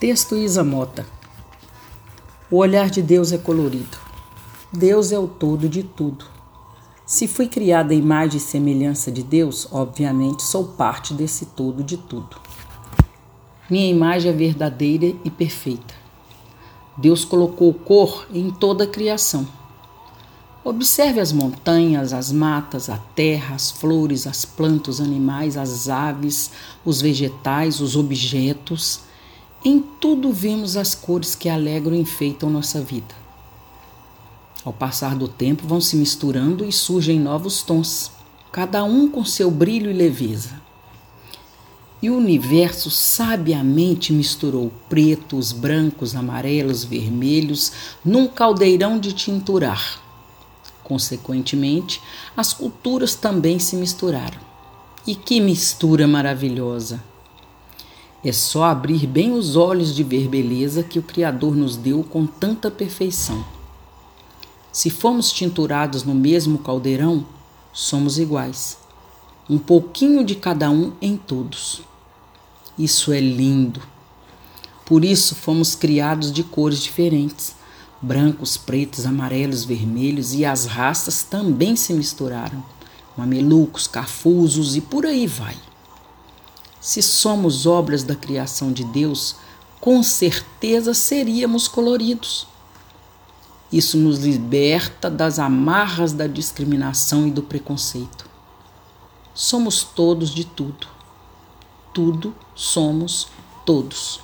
Texto Isa Mota. O olhar de Deus é colorido. Deus é o todo de tudo. Se fui criada à imagem e semelhança de Deus, obviamente sou parte desse todo de tudo. Minha imagem é verdadeira e perfeita. Deus colocou cor em toda a criação. Observe as montanhas, as matas, a terra, as flores, as plantas, os animais, as aves, os vegetais, os objetos em tudo vemos as cores que alegram e enfeitam nossa vida. Ao passar do tempo, vão se misturando e surgem novos tons, cada um com seu brilho e leveza. E o universo sabiamente misturou pretos, brancos, amarelos, vermelhos num caldeirão de tinturar. Consequentemente, as culturas também se misturaram. E que mistura maravilhosa! É só abrir bem os olhos de ver beleza que o Criador nos deu com tanta perfeição. Se formos tinturados no mesmo caldeirão, somos iguais. Um pouquinho de cada um em todos. Isso é lindo. Por isso fomos criados de cores diferentes. Brancos, pretos, amarelos, vermelhos e as raças também se misturaram. Mamelucos, cafusos e por aí vai. Se somos obras da criação de Deus, com certeza seríamos coloridos. Isso nos liberta das amarras da discriminação e do preconceito. Somos todos de tudo. Tudo somos todos.